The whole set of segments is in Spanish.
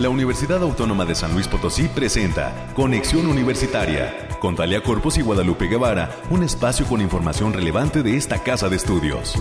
la Universidad Autónoma de San Luis Potosí presenta Conexión Universitaria con Talia Corpus y Guadalupe Guevara, un espacio con información relevante de esta casa de estudios.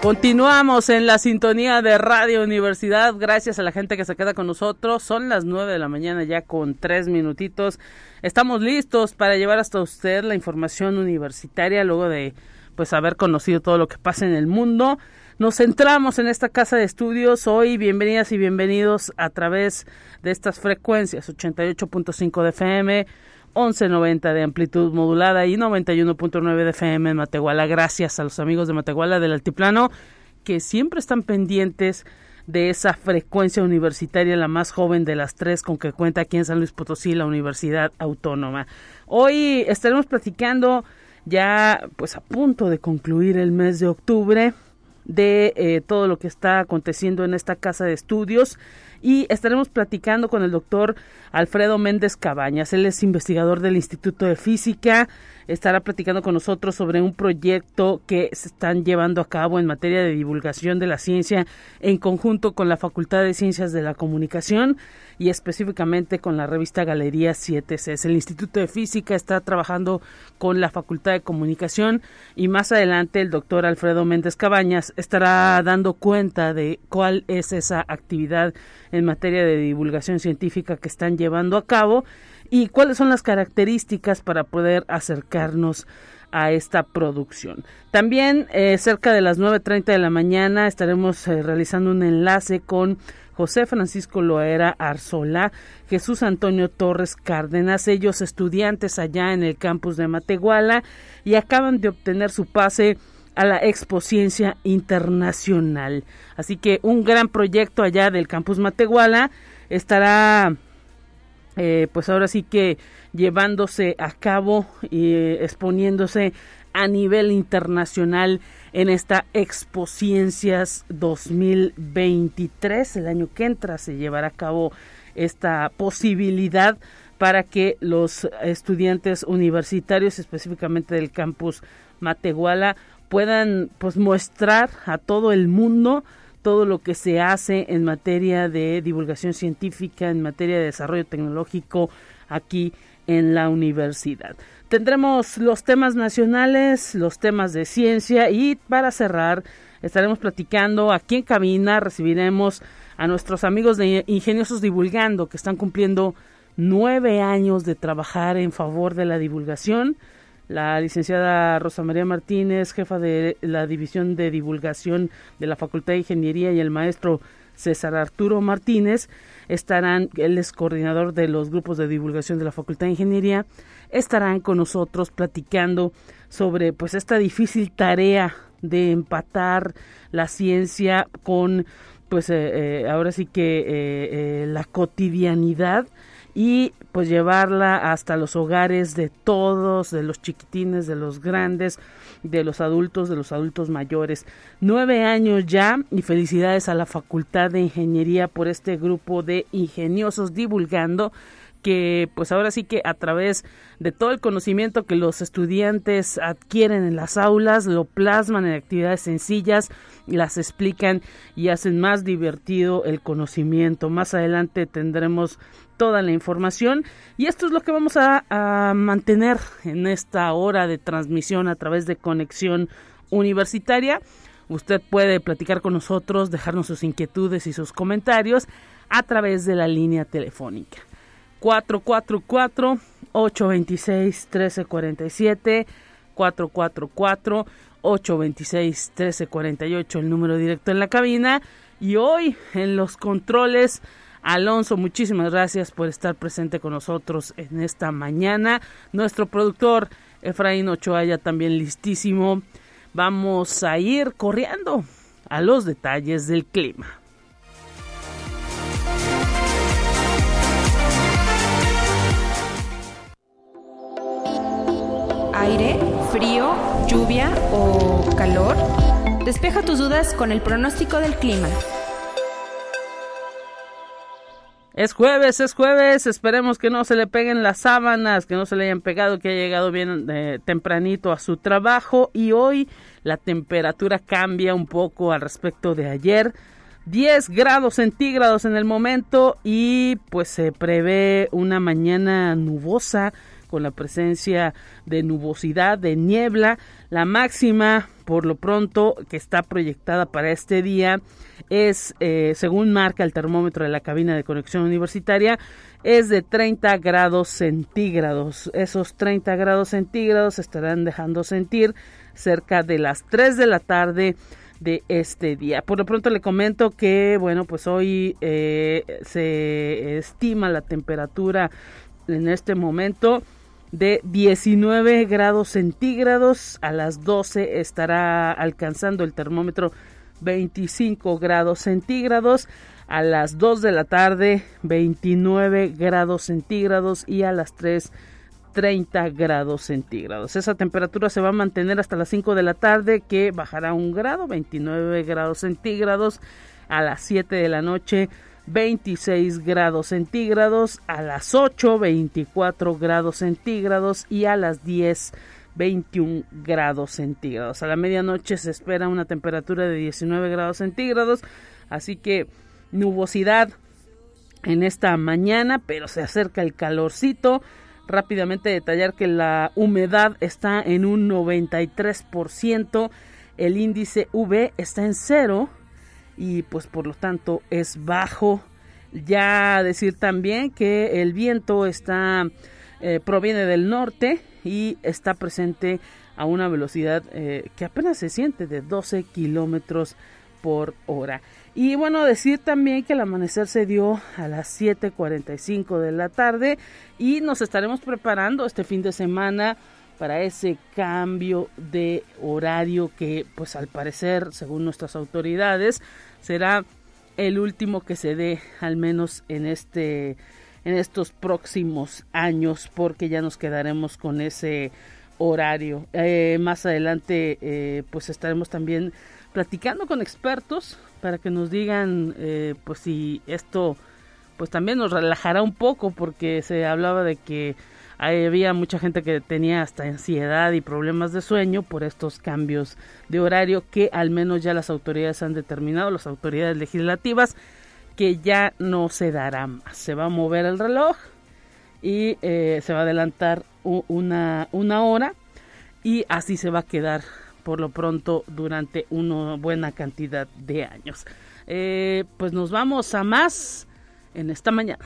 Continuamos en la sintonía de Radio Universidad. Gracias a la gente que se queda con nosotros. Son las nueve de la mañana ya con tres minutitos. Estamos listos para llevar hasta usted la información universitaria luego de pues haber conocido todo lo que pasa en el mundo. Nos centramos en esta casa de estudios hoy. Bienvenidas y bienvenidos a través de estas frecuencias 88.5 de FM, 1190 de amplitud modulada y 91.9 de FM en Matehuala. Gracias a los amigos de Matehuala del Altiplano que siempre están pendientes de esa frecuencia universitaria, la más joven de las tres con que cuenta aquí en San Luis Potosí, la Universidad Autónoma. Hoy estaremos platicando ya pues a punto de concluir el mes de octubre de eh, todo lo que está aconteciendo en esta casa de estudios y estaremos platicando con el doctor Alfredo Méndez Cabañas. Él es investigador del Instituto de Física. Estará platicando con nosotros sobre un proyecto que se están llevando a cabo en materia de divulgación de la ciencia en conjunto con la Facultad de Ciencias de la Comunicación y específicamente con la revista Galería 7C. El Instituto de Física está trabajando con la Facultad de Comunicación y más adelante el doctor Alfredo Méndez Cabañas estará dando cuenta de cuál es esa actividad en materia de divulgación científica que están llevando a cabo y cuáles son las características para poder acercarnos a esta producción. También eh, cerca de las 9.30 de la mañana estaremos eh, realizando un enlace con José Francisco Loera Arzola, Jesús Antonio Torres Cárdenas, ellos estudiantes allá en el campus de Matehuala y acaban de obtener su pase a la Expo Ciencia Internacional. Así que un gran proyecto allá del campus Matehuala estará eh, pues ahora sí que llevándose a cabo y exponiéndose a nivel internacional en esta Expo Ciencias 2023. El año que entra se llevará a cabo esta posibilidad para que los estudiantes universitarios, específicamente del campus Matehuala, puedan pues mostrar a todo el mundo todo lo que se hace en materia de divulgación científica, en materia de desarrollo tecnológico aquí en la universidad. Tendremos los temas nacionales, los temas de ciencia y para cerrar estaremos platicando aquí en cabina, recibiremos a nuestros amigos de Ingeniosos Divulgando que están cumpliendo nueve años de trabajar en favor de la divulgación. La licenciada Rosa María Martínez, jefa de la División de Divulgación de la Facultad de Ingeniería y el maestro César Arturo Martínez estarán, él es coordinador de los grupos de divulgación de la Facultad de Ingeniería, estarán con nosotros platicando sobre pues esta difícil tarea de empatar la ciencia con pues eh, eh, ahora sí que eh, la cotidianidad y pues llevarla hasta los hogares de todos, de los chiquitines, de los grandes, de los adultos, de los adultos mayores. Nueve años ya y felicidades a la Facultad de Ingeniería por este grupo de ingeniosos divulgando que pues ahora sí que a través de todo el conocimiento que los estudiantes adquieren en las aulas, lo plasman en actividades sencillas, las explican y hacen más divertido el conocimiento. Más adelante tendremos toda la información y esto es lo que vamos a, a mantener en esta hora de transmisión a través de conexión universitaria. Usted puede platicar con nosotros, dejarnos sus inquietudes y sus comentarios a través de la línea telefónica 444 826 1347 444 826 1348 el número directo en la cabina y hoy en los controles Alonso, muchísimas gracias por estar presente con nosotros en esta mañana. Nuestro productor Efraín Ochoa ya también listísimo. Vamos a ir corriendo a los detalles del clima. Aire, frío, lluvia o calor? Despeja tus dudas con el pronóstico del clima. Es jueves, es jueves, esperemos que no se le peguen las sábanas, que no se le hayan pegado, que haya llegado bien eh, tempranito a su trabajo y hoy la temperatura cambia un poco al respecto de ayer. 10 grados centígrados en el momento y pues se prevé una mañana nubosa con la presencia de nubosidad, de niebla. La máxima, por lo pronto, que está proyectada para este día es, eh, según marca el termómetro de la cabina de conexión universitaria, es de 30 grados centígrados. Esos 30 grados centígrados estarán dejando sentir cerca de las 3 de la tarde de este día. Por lo pronto le comento que, bueno, pues hoy eh, se estima la temperatura en este momento de 19 grados centígrados. A las 12 estará alcanzando el termómetro 25 grados centígrados. A las 2 de la tarde 29 grados centígrados y a las 3 30 grados centígrados. Esa temperatura se va a mantener hasta las 5 de la tarde que bajará un grado, 29 grados centígrados. A las 7 de la noche 26 grados centígrados, a las 8 24 grados centígrados y a las 10 21 grados centígrados. A la medianoche se espera una temperatura de 19 grados centígrados, así que nubosidad en esta mañana, pero se acerca el calorcito. Rápidamente detallar que la humedad está en un 93%, el índice V está en cero y pues por lo tanto es bajo. Ya decir también que el viento está eh, proviene del norte y está presente a una velocidad eh, que apenas se siente de 12 kilómetros por hora. Y bueno, decir también que el amanecer se dio a las 7:45 de la tarde y nos estaremos preparando este fin de semana para ese cambio de horario que pues al parecer según nuestras autoridades será el último que se dé al menos en este en estos próximos años porque ya nos quedaremos con ese horario. Eh, más adelante eh, pues estaremos también platicando con expertos para que nos digan eh, pues si esto pues también nos relajará un poco porque se hablaba de que había mucha gente que tenía hasta ansiedad y problemas de sueño por estos cambios de horario que al menos ya las autoridades han determinado, las autoridades legislativas, que ya no se dará más. Se va a mover el reloj y eh, se va a adelantar una, una hora y así se va a quedar por lo pronto durante una buena cantidad de años. Eh, pues nos vamos a más en esta mañana.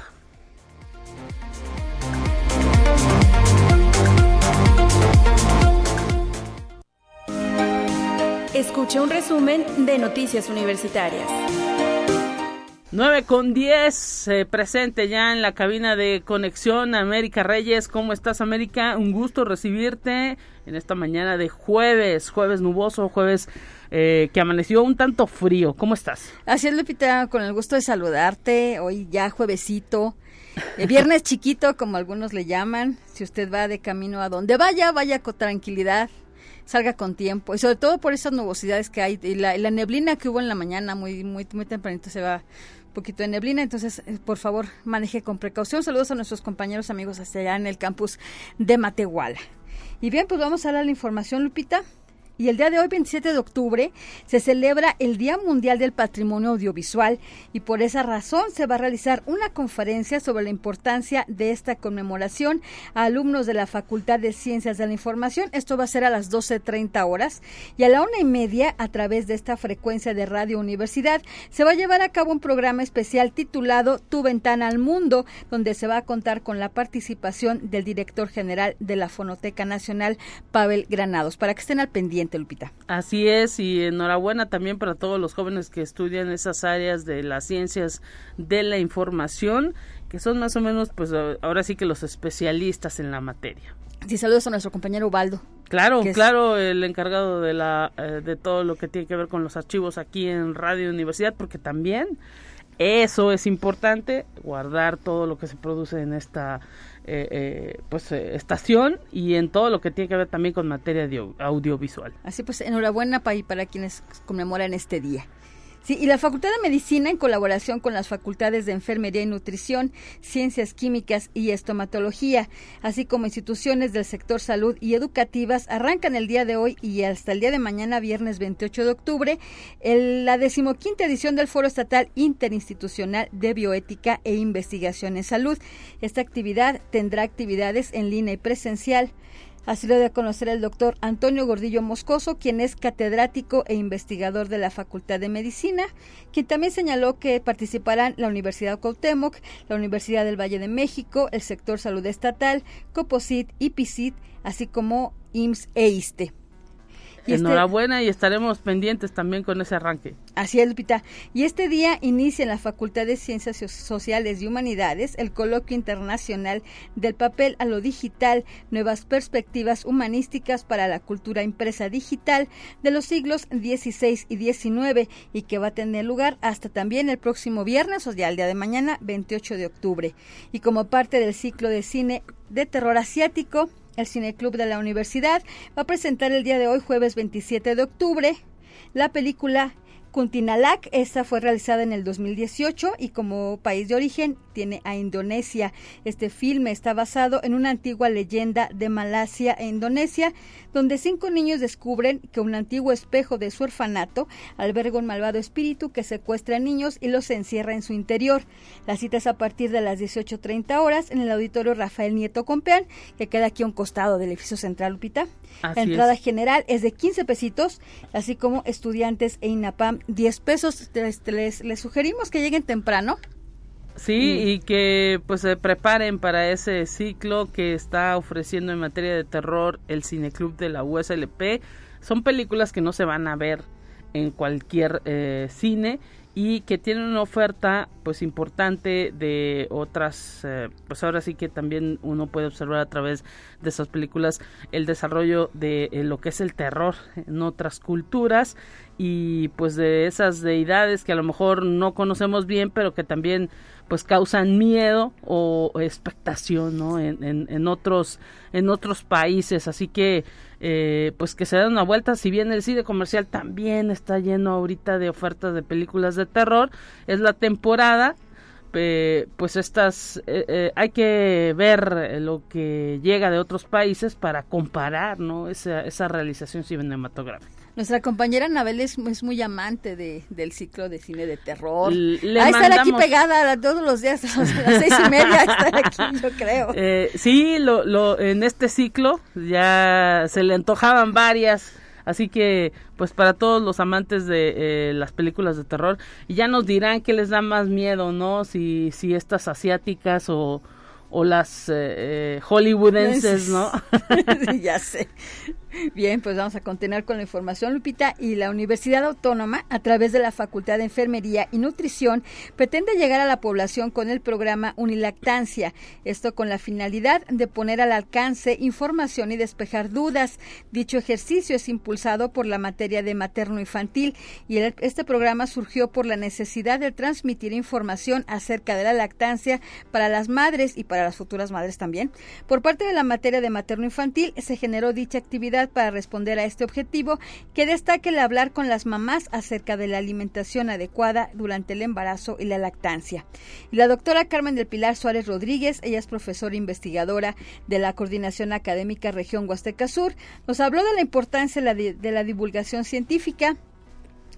Escucha un resumen de Noticias Universitarias. 9 con 10, presente ya en la cabina de conexión América Reyes. ¿Cómo estás América? Un gusto recibirte en esta mañana de jueves, jueves nuboso, jueves eh, que amaneció un tanto frío. ¿Cómo estás? Así es, Lupita, con el gusto de saludarte. Hoy ya juevesito. El viernes chiquito, como algunos le llaman. Si usted va de camino a donde vaya, vaya con tranquilidad salga con tiempo y sobre todo por esas nubosidades que hay y la, la, neblina que hubo en la mañana muy muy muy tempranito se va poquito de neblina, entonces eh, por favor maneje con precaución. Saludos a nuestros compañeros amigos hasta allá en el campus de Matehuala. Y bien, pues vamos a la información, Lupita. Y el día de hoy, 27 de octubre, se celebra el Día Mundial del Patrimonio Audiovisual y por esa razón se va a realizar una conferencia sobre la importancia de esta conmemoración a alumnos de la Facultad de Ciencias de la Información. Esto va a ser a las 12.30 horas y a la una y media, a través de esta frecuencia de Radio Universidad, se va a llevar a cabo un programa especial titulado Tu Ventana al Mundo, donde se va a contar con la participación del director general de la Fonoteca Nacional, Pavel Granados, para que estén al pendiente Lupita. Así es, y enhorabuena también para todos los jóvenes que estudian esas áreas de las ciencias de la información, que son más o menos, pues ahora sí que los especialistas en la materia. Sí, saludos a nuestro compañero Ubaldo. Claro, claro, el encargado de la eh, de todo lo que tiene que ver con los archivos aquí en Radio Universidad, porque también eso es importante, guardar todo lo que se produce en esta eh, eh, pues eh, estación y en todo lo que tiene que ver también con materia de audiovisual. Así pues, enhorabuena para, para quienes conmemoran este día. Sí, y la Facultad de Medicina, en colaboración con las facultades de Enfermería y Nutrición, Ciencias Químicas y Estomatología, así como instituciones del sector salud y educativas, arrancan el día de hoy y hasta el día de mañana, viernes 28 de octubre, la decimoquinta edición del Foro Estatal Interinstitucional de Bioética e Investigación en Salud. Esta actividad tendrá actividades en línea y presencial. Así lo de conocer el doctor Antonio Gordillo Moscoso, quien es catedrático e investigador de la Facultad de Medicina, quien también señaló que participarán la Universidad Cuauhtémoc, la Universidad del Valle de México, el sector salud estatal, Coposit, IPICIT, así como IMSS e ISTE. Este Enhorabuena y estaremos pendientes también con ese arranque. Así es, Lupita. Y este día inicia en la Facultad de Ciencias Sociales y Humanidades el coloquio internacional del papel a lo digital, nuevas perspectivas humanísticas para la cultura impresa digital de los siglos XVI y XIX y que va a tener lugar hasta también el próximo viernes, o sea, el día de mañana, 28 de octubre. Y como parte del ciclo de cine de terror asiático, el Cineclub de la Universidad. Va a presentar el día de hoy, jueves 27 de octubre, la película Kuntinalak, esta fue realizada en el 2018 y como país de origen tiene a Indonesia. Este filme está basado en una antigua leyenda de Malasia e Indonesia, donde cinco niños descubren que un antiguo espejo de su orfanato alberga un malvado espíritu que secuestra a niños y los encierra en su interior. La cita es a partir de las 18.30 horas en el auditorio Rafael Nieto Compeán, que queda aquí a un costado del edificio central Lupita. la entrada general es de 15 pesitos, así como estudiantes e INAPAM 10 pesos. Les, les sugerimos que lleguen temprano Sí, y que pues se preparen para ese ciclo que está ofreciendo en materia de terror el Cineclub de la USLP. Son películas que no se van a ver en cualquier eh, cine y que tienen una oferta pues importante de otras eh, pues ahora sí que también uno puede observar a través de esas películas el desarrollo de eh, lo que es el terror en otras culturas y pues de esas deidades que a lo mejor no conocemos bien pero que también pues causan miedo o expectación ¿no? en, en, otros en otros países. Así que eh, pues que se den una vuelta. Si bien el cine comercial también está lleno ahorita de ofertas de películas de terror es la temporada pues estas eh, eh, hay que ver lo que llega de otros países para comparar no esa, esa realización cinematográfica nuestra compañera Anabel es, muy amante de, del ciclo de cine de terror. Le a estar aquí pegada todos los días a las seis y media, estar aquí, yo creo. Eh, sí, lo, lo, en este ciclo ya se le antojaban varias. Así que, pues para todos los amantes de eh, las películas de terror, ya nos dirán qué les da más miedo, ¿no? Si, si estas asiáticas o, o las eh, hollywoodenses, ¿no? ya sé. Bien, pues vamos a continuar con la información, Lupita. Y la Universidad Autónoma, a través de la Facultad de Enfermería y Nutrición, pretende llegar a la población con el programa Unilactancia. Esto con la finalidad de poner al alcance información y despejar dudas. Dicho ejercicio es impulsado por la materia de materno-infantil y este programa surgió por la necesidad de transmitir información acerca de la lactancia para las madres y para las futuras madres también. Por parte de la materia de materno-infantil se generó dicha actividad para responder a este objetivo, que destaque el hablar con las mamás acerca de la alimentación adecuada durante el embarazo y la lactancia. La doctora Carmen del Pilar Suárez Rodríguez, ella es profesora investigadora de la Coordinación Académica Región Huasteca Sur, nos habló de la importancia de la divulgación científica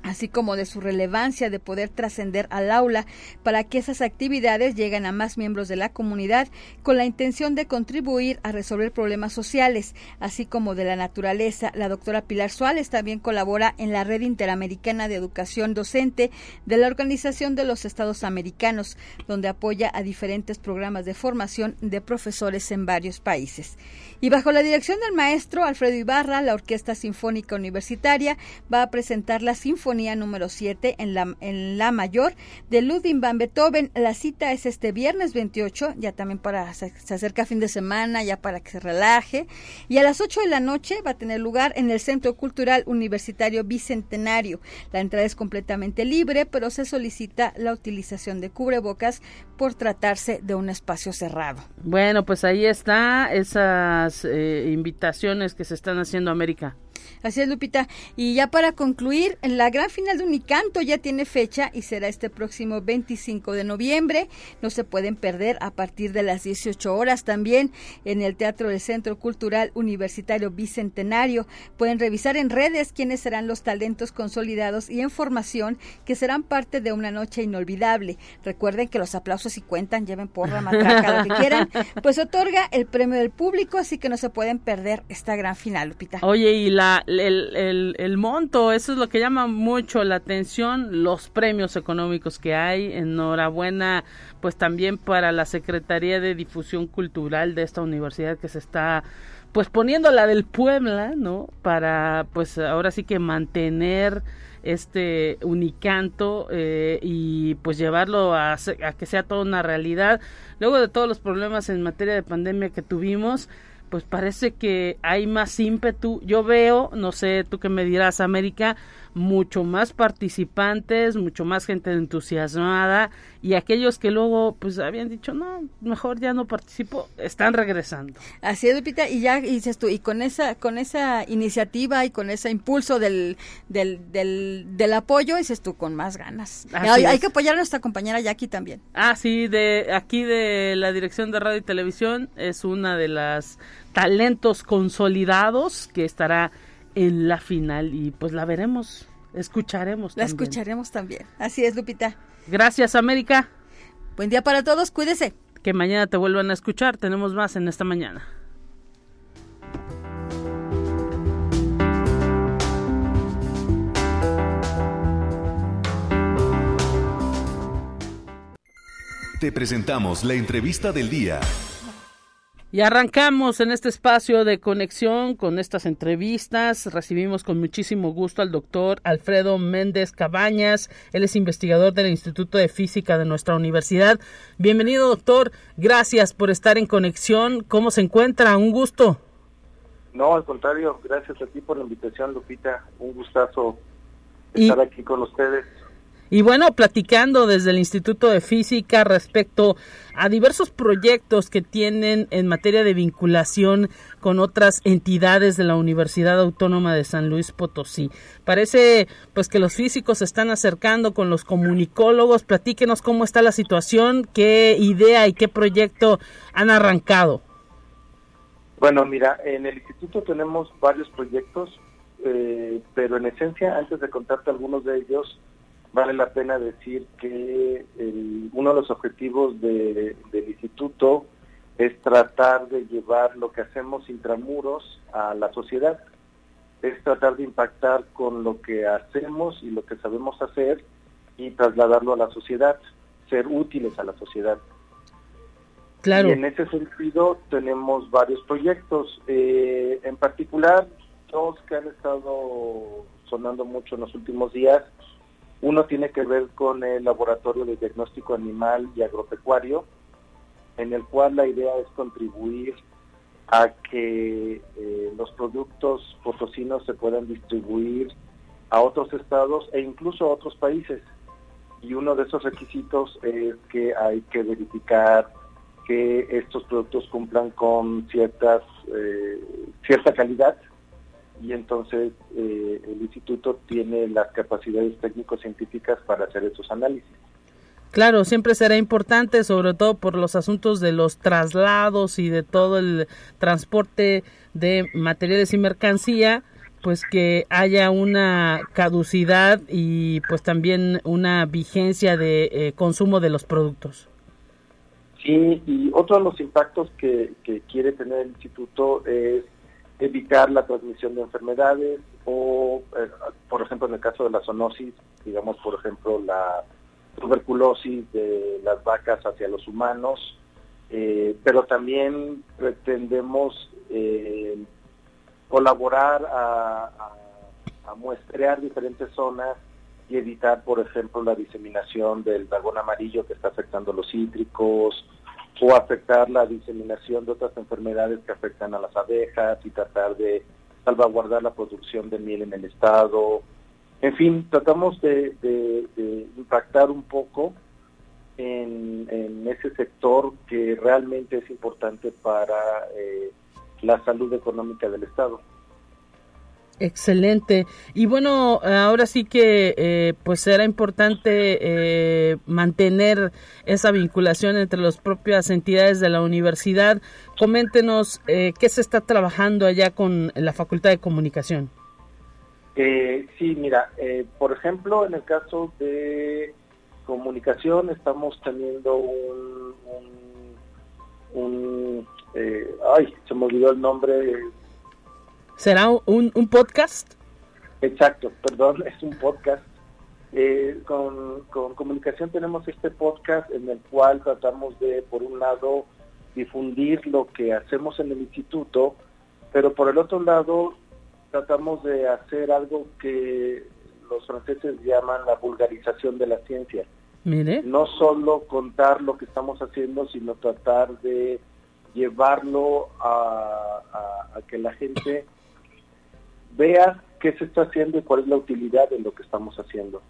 así como de su relevancia de poder trascender al aula para que esas actividades lleguen a más miembros de la comunidad con la intención de contribuir a resolver problemas sociales, así como de la naturaleza. La doctora Pilar Suárez también colabora en la Red Interamericana de Educación Docente de la Organización de los Estados Americanos, donde apoya a diferentes programas de formación de profesores en varios países. Y bajo la dirección del maestro Alfredo Ibarra, la Orquesta Sinfónica Universitaria va a presentar la Sinfonía número 7 en la, en la mayor de Ludwig van Beethoven. La cita es este viernes 28, ya también para se, acerca fin de semana, ya para que se relaje. Y a las 8 de la noche va a tener lugar en el Centro Cultural Universitario Bicentenario. La entrada es completamente libre, pero se solicita la utilización de cubrebocas por tratarse de un espacio cerrado. Bueno, pues ahí está esa eh, invitaciones que se están haciendo América. Así es, Lupita. Y ya para concluir, la gran final de Unicanto ya tiene fecha y será este próximo 25 de noviembre. No se pueden perder a partir de las 18 horas también en el Teatro del Centro Cultural Universitario Bicentenario. Pueden revisar en redes quiénes serán los talentos consolidados y en formación que serán parte de una noche inolvidable. Recuerden que los aplausos si cuentan, lleven porra, matraca, lo que quieran. Pues otorga el premio del público, así que no se pueden perder esta gran final, Lupita. Oye, y la, el, el, monto, eso es lo que llama mucho la atención, los premios económicos que hay. Enhorabuena, pues también para la Secretaría de Difusión Cultural de esta universidad que se está pues poniendo la del Puebla, ¿no? Para pues ahora sí que mantener este unicanto eh, y pues llevarlo a, a que sea toda una realidad. Luego de todos los problemas en materia de pandemia que tuvimos, pues parece que hay más ímpetu. Yo veo, no sé, tú que me dirás, América, mucho más participantes, mucho más gente entusiasmada y aquellos que luego pues habían dicho no, mejor ya no participo, están regresando. Así es, Lupita, y ya dices tú, y con esa con esa iniciativa y con ese impulso del del, del, apoyo, dices tú, con más ganas. Hay, hay, que apoyar a nuestra compañera Jackie también. Ah, sí, de aquí de la Dirección de Radio y Televisión es una de las talentos consolidados que estará en la final y pues la veremos, escucharemos. La escucharemos también. Así es, Lupita. Gracias, América. Buen día para todos, cuídese. Que mañana te vuelvan a escuchar, tenemos más en esta mañana. Te presentamos la entrevista del día. Y arrancamos en este espacio de conexión con estas entrevistas. Recibimos con muchísimo gusto al doctor Alfredo Méndez Cabañas. Él es investigador del Instituto de Física de nuestra universidad. Bienvenido, doctor. Gracias por estar en conexión. ¿Cómo se encuentra? Un gusto. No, al contrario. Gracias a ti por la invitación, Lupita. Un gustazo estar aquí con ustedes. Y bueno, platicando desde el Instituto de Física respecto a diversos proyectos que tienen en materia de vinculación con otras entidades de la Universidad Autónoma de San Luis Potosí. Parece pues que los físicos se están acercando con los comunicólogos. Platíquenos cómo está la situación, qué idea y qué proyecto han arrancado. Bueno, mira, en el instituto tenemos varios proyectos, eh, pero en esencia, antes de contarte algunos de ellos, vale la pena decir que uno de los objetivos del instituto es tratar de llevar lo que hacemos intramuros a la sociedad, es tratar de impactar con lo que hacemos y lo que sabemos hacer y trasladarlo a la sociedad, ser útiles a la sociedad. Claro. Y en ese sentido tenemos varios proyectos, eh, en particular dos que han estado sonando mucho en los últimos días, uno tiene que ver con el laboratorio de diagnóstico animal y agropecuario, en el cual la idea es contribuir a que eh, los productos potosinos se puedan distribuir a otros estados e incluso a otros países. Y uno de esos requisitos es que hay que verificar que estos productos cumplan con ciertas eh, cierta calidad y entonces eh, el instituto tiene las capacidades técnico-científicas para hacer esos análisis. Claro, siempre será importante, sobre todo por los asuntos de los traslados y de todo el transporte de materiales y mercancía, pues que haya una caducidad y pues también una vigencia de eh, consumo de los productos. Sí, y otro de los impactos que, que quiere tener el instituto es evitar la transmisión de enfermedades o, eh, por ejemplo, en el caso de la zoonosis, digamos, por ejemplo, la tuberculosis de las vacas hacia los humanos, eh, pero también pretendemos eh, colaborar a, muestrear diferentes zonas y evitar, por ejemplo, la diseminación del dragón amarillo que está afectando los cítricos, o afectar la diseminación de otras enfermedades que afectan a las abejas y tratar de salvaguardar la producción de miel en el estado. En fin, tratamos de, impactar un poco en, ese sector que realmente es importante para eh, la salud económica del estado. Excelente. Y bueno, ahora sí que eh, pues será importante eh, mantener esa vinculación entre las propias entidades de la universidad. Coméntenos eh, qué se está trabajando allá con la Facultad de Comunicación. sí, mira, por ejemplo, en el caso de comunicación estamos teniendo un, un, ay, se me olvidó el nombre ¿Será un, un podcast? Exacto, perdón, es un podcast. Eh, con, con comunicación tenemos este podcast en el cual tratamos de, por un lado, difundir lo que hacemos en el instituto, pero por el otro lado tratamos de hacer algo que los franceses llaman la vulgarización de la ciencia. Mire. No solo contar lo que estamos haciendo, sino tratar de llevarlo a, a que la gente vea qué se está haciendo y cuál es la utilidad de lo que estamos haciendo.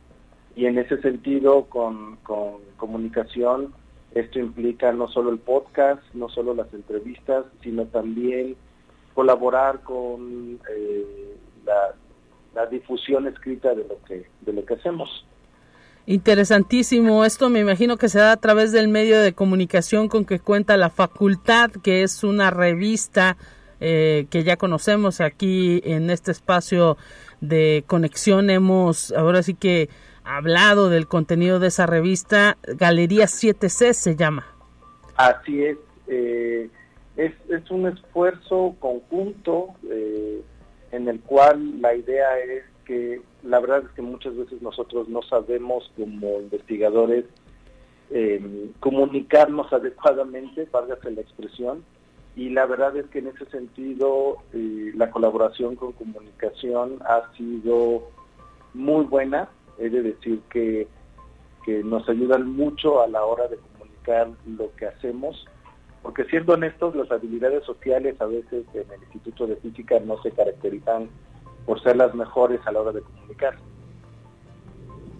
Y en ese sentido, con, comunicación, esto implica no solo el podcast, no solo las entrevistas, sino también colaborar con eh, la, la, difusión escrita de lo que de lo que hacemos. Interesantísimo. Esto me imagino que se da a través del medio de comunicación con que cuenta la facultad, que es una revista eh, que ya conocemos aquí en este espacio de conexión. Hemos ahora sí que hablado del contenido de esa revista. Galería 7C se llama. Así es. Eh, es, es, un esfuerzo conjunto eh, en el cual la idea es que la verdad es que muchas veces nosotros no sabemos como investigadores comunicarnos adecuadamente, válgase la expresión, y la verdad es que en ese sentido eh, la colaboración con comunicación ha sido muy buena, he de decir que, que nos ayudan mucho a la hora de comunicar lo que hacemos, porque siendo honestos, las habilidades sociales a veces en el Instituto de Física no se caracterizan por ser las mejores a la hora de comunicar.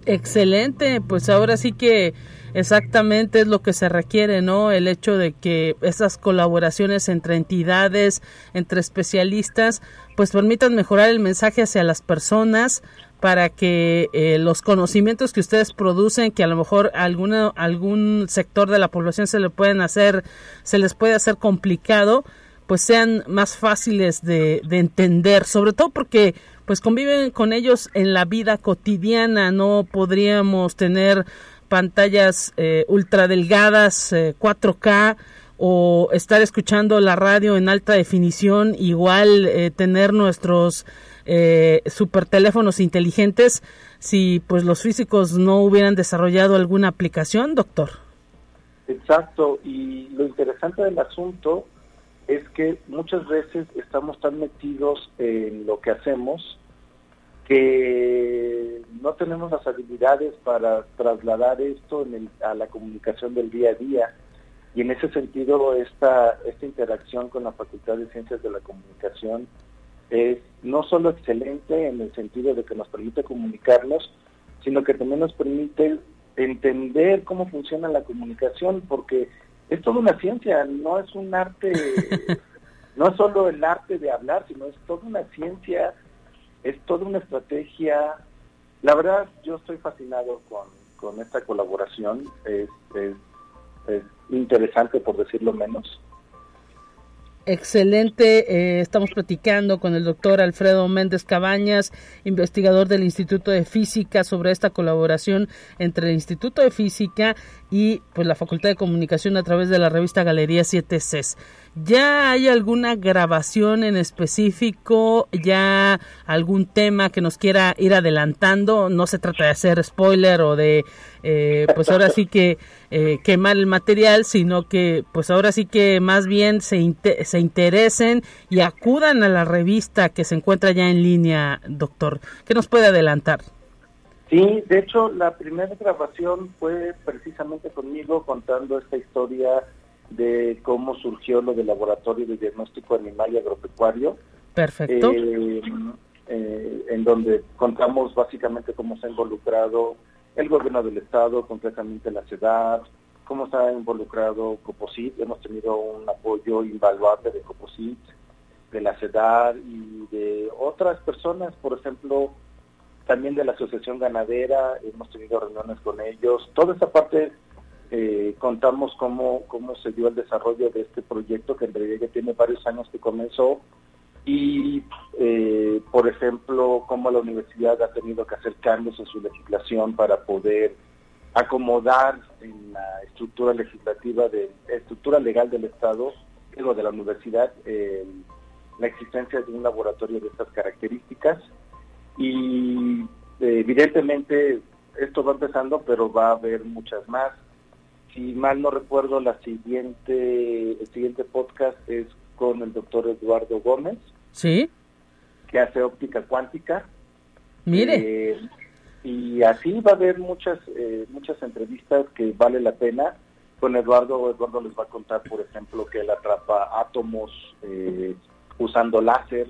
Excelente, pues ahora sí que exactamente es lo que se requiere, ¿no? El hecho de que esas colaboraciones entre entidades, entre especialistas, pues permitan mejorar el mensaje hacia las personas para que eh, los conocimientos que ustedes producen, que a lo mejor alguna, algún sector de la población se le pueden hacer, se les puede hacer complicado, pues sean más fáciles de, de entender, sobre todo porque pues conviven con ellos en la vida cotidiana, no podríamos tener pantallas eh, ultra delgadas, 4K, eh, o estar escuchando la radio en alta definición, igual eh, tener nuestros eh, super teléfonos inteligentes, si pues los físicos no hubieran desarrollado alguna aplicación, doctor. Exacto, y lo interesante del asunto es que muchas veces estamos tan metidos en lo que hacemos que no tenemos las habilidades para trasladar esto a la comunicación del día a día. Y en ese sentido, esta, esta interacción con la Facultad de Ciencias de la Comunicación es no solo excelente en el sentido de que nos permite comunicarnos, sino que también nos permite entender cómo funciona la comunicación, porque es toda una ciencia, no es un arte, no es solo el arte de hablar, sino es toda una ciencia es toda una estrategia. La verdad, yo estoy fascinado con, con esta colaboración. Es, es, es interesante, por decirlo menos. Excelente, eh, estamos platicando con el doctor Alfredo Méndez Cabañas, investigador del Instituto de Física, sobre esta colaboración entre el Instituto de Física y pues la Facultad de Comunicación a través de la revista Galería 7 Cs. ¿Ya hay alguna grabación en específico? ¿Ya algún tema que nos quiera ir adelantando? No se trata de hacer spoiler o de, eh, pues ahora sí que eh, quemar el material, sino que, pues ahora sí que más bien se, se interesen y acudan a la revista que se encuentra ya en línea, doctor. ¿Qué nos puede adelantar? Sí, de hecho, la primera grabación fue precisamente conmigo contando esta historia de cómo surgió lo del laboratorio de diagnóstico animal y agropecuario. Perfecto. Eh, eh, en donde contamos básicamente cómo se ha involucrado el gobierno del estado, concretamente la ciudad, cómo se ha involucrado Coposit, hemos tenido un apoyo invaluable de Coposit, de la CEDAR y de otras personas, por ejemplo, también de la Asociación Ganadera, hemos tenido reuniones con ellos. Toda esa parte eh, contamos cómo, cómo se dio el desarrollo de este proyecto que en realidad ya tiene varios años que comenzó y, eh, por ejemplo, cómo la universidad ha tenido que hacer cambios en su legislación para poder acomodar en la estructura legislativa, de estructura legal del Estado, o de la universidad, la existencia de un laboratorio de estas características y evidentemente esto va empezando, pero va a haber muchas más. Si mal no recuerdo, la siguiente, el siguiente podcast es con el doctor Eduardo Gómez. Sí. Que hace óptica cuántica. Mire. Eh, y así va a haber muchas, eh, muchas entrevistas que vale la pena. Con Eduardo, Eduardo les va a contar, por ejemplo, que él atrapa átomos eh, usando láser,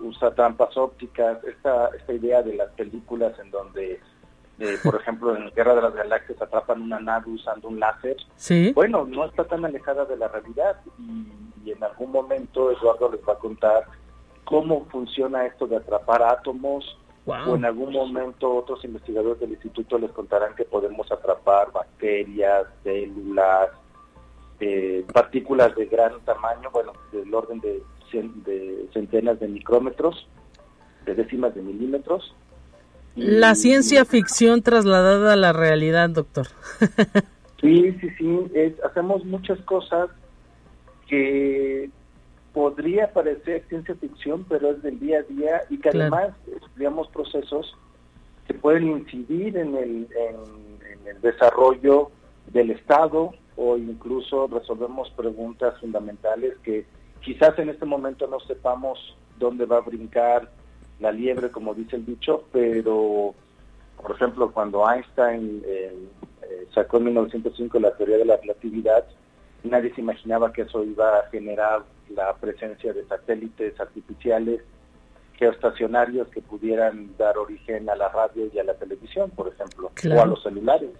usa trampas ópticas, esta, esta idea de las películas en donde por ejemplo, en Guerra de las Galaxias atrapan una nave usando un láser. Sí. Bueno, no está tan alejada de la realidad y, en algún momento Eduardo les va a contar cómo funciona esto de atrapar átomos. O en algún momento otros investigadores del instituto les contarán que podemos atrapar bacterias, células, eh, partículas de gran tamaño, bueno, del orden de, de centenas de micrómetros, de décimas de milímetros, la ciencia ficción trasladada a la realidad, doctor. sí, sí, sí. hacemos muchas cosas que podría parecer ciencia ficción, pero es del día a día y que además estudiamos procesos que pueden incidir en el, en el desarrollo del Estado o incluso resolvemos preguntas fundamentales que quizás en este momento no sepamos dónde va a brincar la liebre, como dice el dicho, pero, por ejemplo, cuando Einstein eh, sacó en 1905 la teoría de la relatividad, nadie se imaginaba que eso iba a generar la presencia de satélites artificiales geoestacionarios que pudieran dar origen a la radio y a la televisión, por ejemplo, o a los celulares.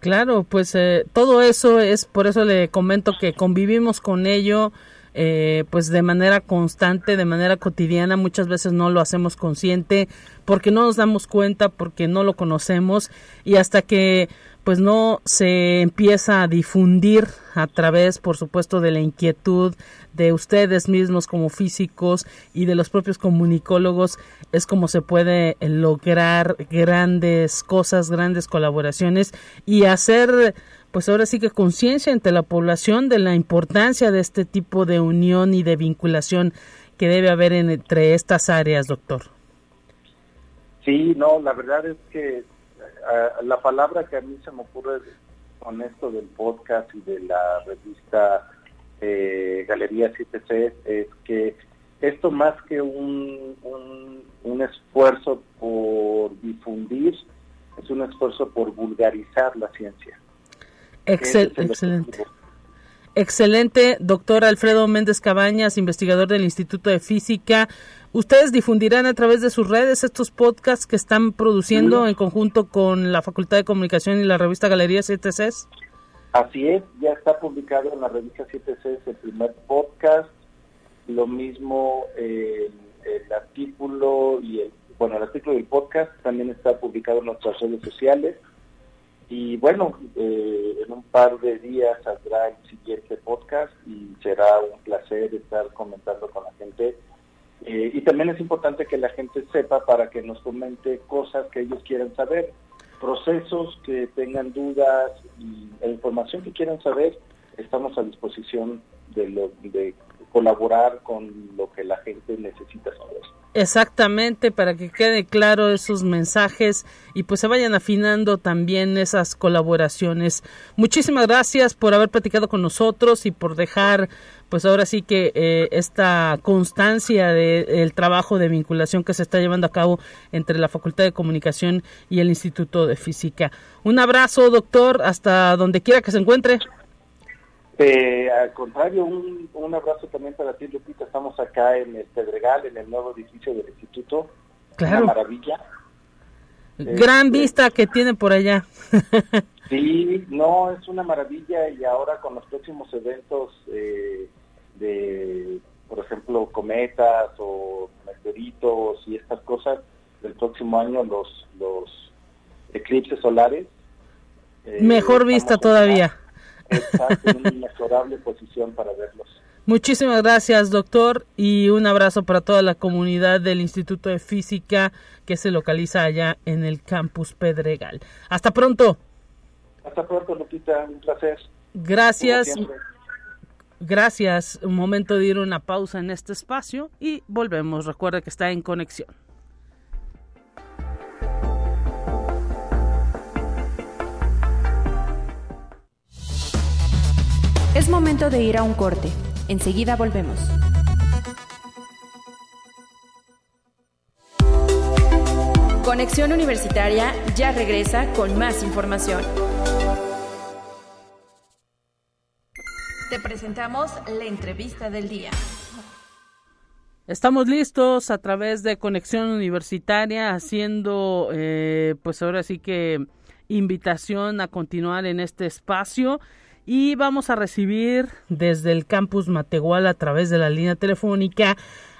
Claro, pues eh, todo eso es, por eso le comento que convivimos con ello, eh, pues de manera constante, de manera cotidiana, muchas veces no lo hacemos consciente porque no nos damos cuenta, porque no lo conocemos y hasta que pues no se empieza a difundir a través, por supuesto, de la inquietud de ustedes mismos como físicos y de los propios comunicólogos, es como se puede lograr grandes cosas, grandes colaboraciones y hacer pues ahora sí que conciencia entre la población de la importancia de este tipo de unión y de vinculación que debe haber entre estas áreas, doctor. Sí, no, la verdad es que eh, la palabra que a mí se me ocurre con esto del podcast y de la revista eh, Galería 7C es que esto más que un, un esfuerzo por difundir, es un esfuerzo por vulgarizar la ciencia excelente. Excelente, doctor Alfredo Méndez Cabañas, investigador del Instituto de Física. ¿Ustedes difundirán a través de sus redes estos podcasts que están produciendo en conjunto con la Facultad de Comunicación y la revista Galería 7Cs? Así es, ya está publicado en la revista 7Cs el primer podcast, lo mismo el artículo y el, bueno, el artículo del podcast también está publicado en nuestras redes sociales y bueno, eh, en un par de días saldrá el siguiente podcast y será un placer estar comentando con la gente. Eh, y también es importante que la gente sepa para que nos comente cosas que ellos quieran saber, procesos que tengan dudas y la información que quieran saber. Estamos a disposición de, de colaborar con lo que la gente necesita saber. Exactamente, para que quede claro esos mensajes y pues se vayan afinando también esas colaboraciones. Muchísimas gracias por haber platicado con nosotros y por dejar pues ahora sí que eh, esta constancia del trabajo de vinculación que se está llevando a cabo entre la Facultad de Comunicación y el Instituto de Física. Un abrazo, doctor, hasta donde quiera que se encuentre. Eh, al contrario, un, un, abrazo también para ti, Lupita. Estamos acá en el Pedregal, en el nuevo edificio del instituto. Claro. Una maravilla. Gran este, vista que tiene por allá. sí, no, es una maravilla y ahora con los próximos eventos eh, de por ejemplo, cometas o meteoritos y estas cosas, el próximo año los, los eclipses solares. Eh, Mejor vista todavía. Exacto, en una posición para verlos. Muchísimas gracias, doctor, y un abrazo para toda la comunidad del Instituto de Física que se localiza allá en el campus Pedregal. Hasta pronto. Hasta pronto, Lupita, un placer. Gracias. Gracias. Un momento de ir una pausa en este espacio y volvemos. Recuerda que está en conexión. Es momento de ir a un corte. Enseguida volvemos. Conexión Universitaria ya regresa con más información. Te presentamos la entrevista del día. Estamos listos a través de Conexión Universitaria haciendo, eh, pues ahora sí que invitación a continuar en este espacio y vamos a recibir desde el campus Matehuala a través de la línea telefónica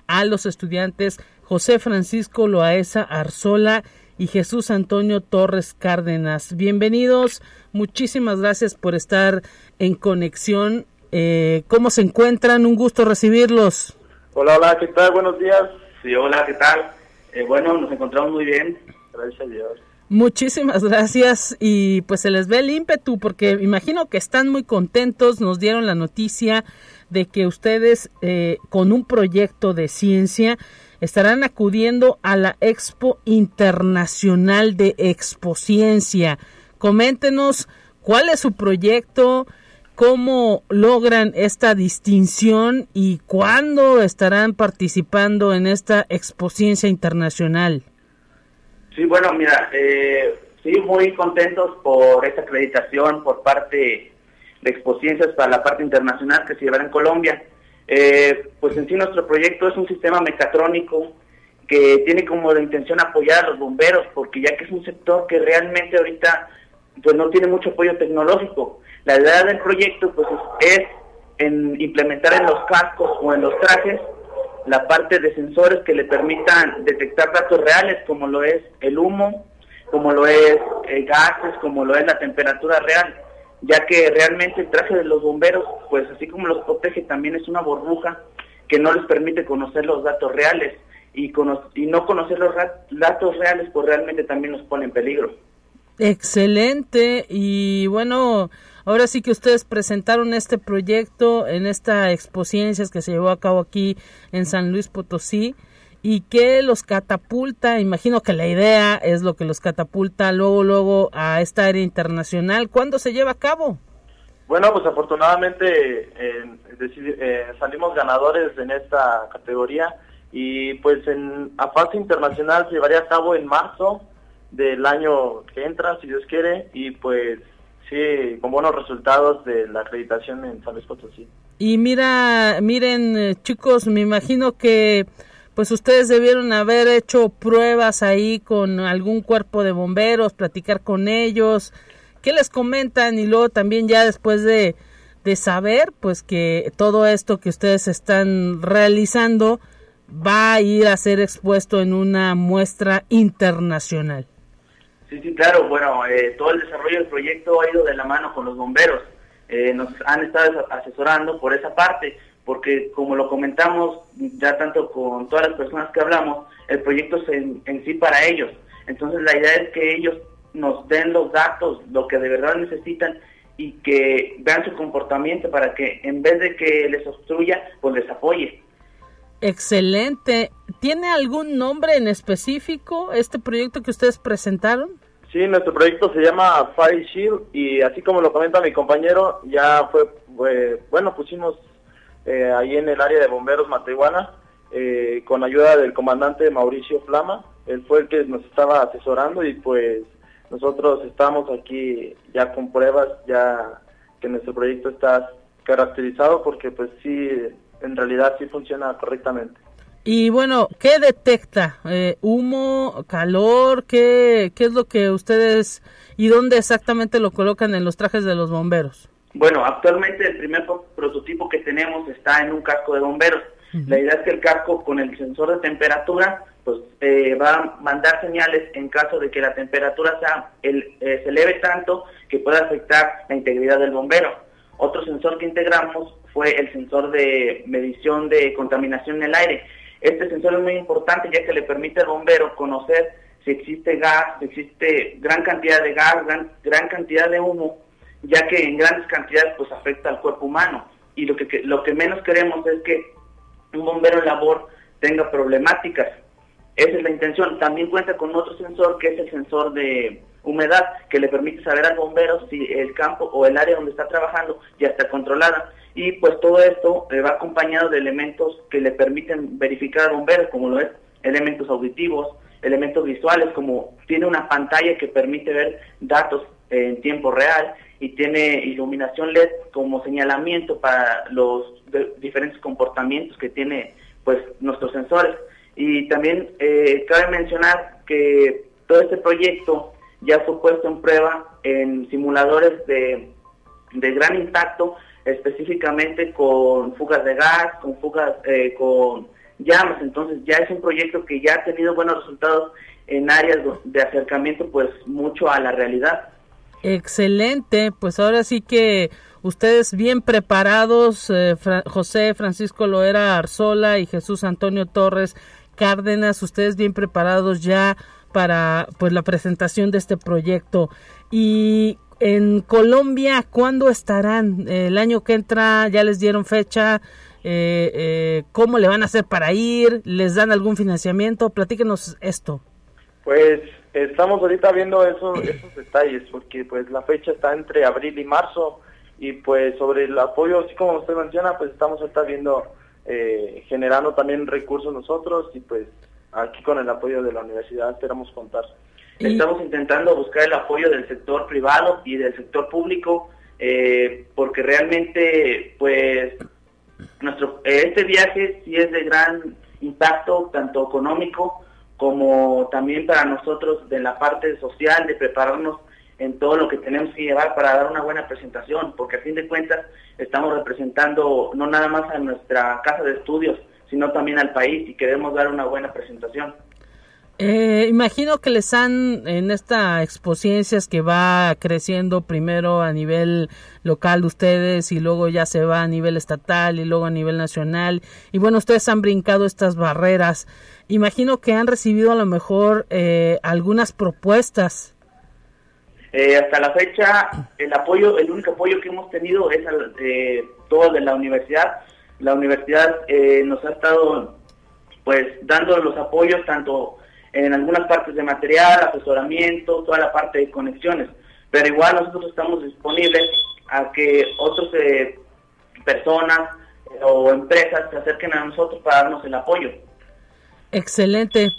a los estudiantes José Francisco Loaesa Arzola y Jesús Antonio Torres Cárdenas. Bienvenidos, muchísimas gracias por estar en conexión. Eh, ¿Cómo se encuentran? Un gusto recibirlos. Hola, hola, ¿qué tal? Buenos días. Sí, hola, ¿qué tal? Eh, bueno, nos encontramos muy bien. Gracias a Dios. Muchísimas gracias y pues se les ve el ímpetu porque imagino que están muy contentos, nos dieron la noticia de que ustedes eh, con un proyecto de ciencia estarán acudiendo a la Expo Internacional de Expociencia. Coméntenos cuál es su proyecto, cómo logran esta distinción y cuándo estarán participando en esta Expociencia Internacional. Sí, bueno, mira, eh, sí, muy contentos por esta acreditación por parte de Expociencias para la parte internacional que se llevará en Colombia. Eh, pues en sí nuestro proyecto es un sistema mecatrónico que tiene como la intención apoyar a los bomberos, porque ya que es un sector que realmente ahorita pues no tiene mucho apoyo tecnológico. La idea del proyecto pues es en implementar en los cascos o en los trajes la parte de sensores que le permitan detectar datos reales como lo es el humo, como lo es eh, gases, como lo es la temperatura real, ya que realmente el traje de los bomberos, pues así como los protege, también es una burbuja que no les permite conocer los datos reales y, y no conocer los datos reales, pues realmente también nos pone en peligro. Excelente y bueno, Ahora sí que ustedes presentaron este proyecto en esta exposición que se llevó a cabo aquí en San Luis Potosí y que los catapulta, imagino que la idea es lo que los catapulta luego luego a esta área internacional. ¿Cuándo se lleva a cabo? Bueno, pues afortunadamente eh, salimos ganadores en esta categoría y pues en a fase internacional se llevaría a cabo en marzo del año que entra, si Dios quiere, y pues sí, con buenos resultados de la acreditación en San Luis Potosí. Y mira, miren eh, chicos, me imagino que pues ustedes debieron haber hecho pruebas ahí con algún cuerpo de bomberos, platicar con ellos. ¿Qué les comentan? Y luego también ya después de, de saber pues que todo esto que ustedes están realizando va a ir a ser expuesto en una muestra internacional. Sí, sí, claro. Bueno, eh, todo el desarrollo del proyecto ha ido de la mano con los bomberos. Eh, nos han estado asesorando por esa parte, porque como lo comentamos ya tanto con todas las personas que hablamos, el proyecto es en, sí para ellos. Entonces la idea es que ellos nos den los datos, lo que de verdad necesitan y que vean su comportamiento para que en vez de que les obstruya, pues les apoye. Excelente. ¿Tiene algún nombre en específico este proyecto que ustedes presentaron? Sí, nuestro proyecto se llama Fire Shield y así como lo comenta mi compañero, ya fue, bueno, pusimos eh, ahí en el área de bomberos Matehuana eh, con ayuda del comandante Mauricio Flama, él fue el que nos estaba asesorando y pues nosotros estamos aquí ya con pruebas, ya que nuestro proyecto está caracterizado porque pues sí, en realidad sí funciona correctamente. Y bueno, ¿qué detecta? Eh, ¿Humo, calor? ¿qué, ¿Qué es lo que ustedes y dónde exactamente lo colocan en los trajes de los bomberos? Bueno, actualmente el primer prototipo que tenemos está en un casco de bomberos. La idea es que el casco con el sensor de temperatura pues eh, va a mandar señales en caso de que la temperatura sea el, eh, se eleve tanto que pueda afectar la integridad del bombero. Otro sensor que integramos fue el sensor de medición de contaminación en el aire. Este sensor es muy importante ya que le permite al bombero conocer si existe gas, si existe gran cantidad de gas, gran, gran cantidad de humo, ya que en grandes cantidades pues afecta al cuerpo humano. Y lo que, lo que menos queremos es que un bombero en labor tenga problemáticas. Esa es la intención. También cuenta con otro sensor que es el sensor de humedad, que le permite saber al bombero si el campo o el área donde está trabajando ya está controlada. Y pues todo esto va acompañado de elementos que le permiten verificar al bombero, como lo es elementos auditivos, elementos visuales, como tiene una pantalla que permite ver datos en tiempo real y tiene iluminación LED como señalamiento para los diferentes comportamientos que tiene pues nuestros sensores. Y también eh, cabe mencionar que todo este proyecto ya fue puesto en prueba en simuladores de, de gran impacto, específicamente con fugas de gas, con fugas eh, con llamas. Entonces ya es un proyecto que ya ha tenido buenos resultados en áreas de acercamiento pues mucho a la realidad. Excelente, pues ahora sí que ustedes bien preparados, eh, José Francisco Loera Arzola y Jesús Antonio Torres Cárdenas, ustedes bien preparados ya para pues la presentación de este proyecto. Y en Colombia, ¿cuándo estarán? El año que entra ya les dieron fecha. Eh, eh, ¿Cómo le van a hacer para ir? ¿Les dan algún financiamiento? Platíquenos esto. Pues estamos ahorita viendo eso, esos detalles, porque pues la fecha está entre abril y marzo y pues sobre el apoyo, así como usted menciona, pues estamos ahorita viendo, eh, generando también recursos nosotros y pues aquí con el apoyo de la universidad esperamos contar. Estamos intentando buscar el apoyo del sector privado y del sector público, eh, porque realmente, pues, nuestro este viaje sí es de gran impacto, tanto económico como también para nosotros de la parte social, de prepararnos en todo lo que tenemos que llevar para dar una buena presentación, porque a fin de cuentas estamos representando no nada más a nuestra casa de estudios, sino también al país y queremos dar una buena presentación. Eh, imagino que les han en esta exposiciones que va creciendo primero a nivel local ustedes y luego ya se va a nivel estatal y luego a nivel nacional. Y bueno ustedes han brincado estas barreras. Imagino que han recibido a lo mejor eh, algunas propuestas. Eh, hasta la fecha el apoyo el único apoyo que hemos tenido es todo de la universidad. La universidad nos ha estado pues dando los apoyos tanto en algunas partes de material, asesoramiento, toda la parte de conexiones. Pero igual nosotros estamos disponibles a que otras eh, personas eh, o empresas se acerquen a nosotros para darnos el apoyo. Excelente.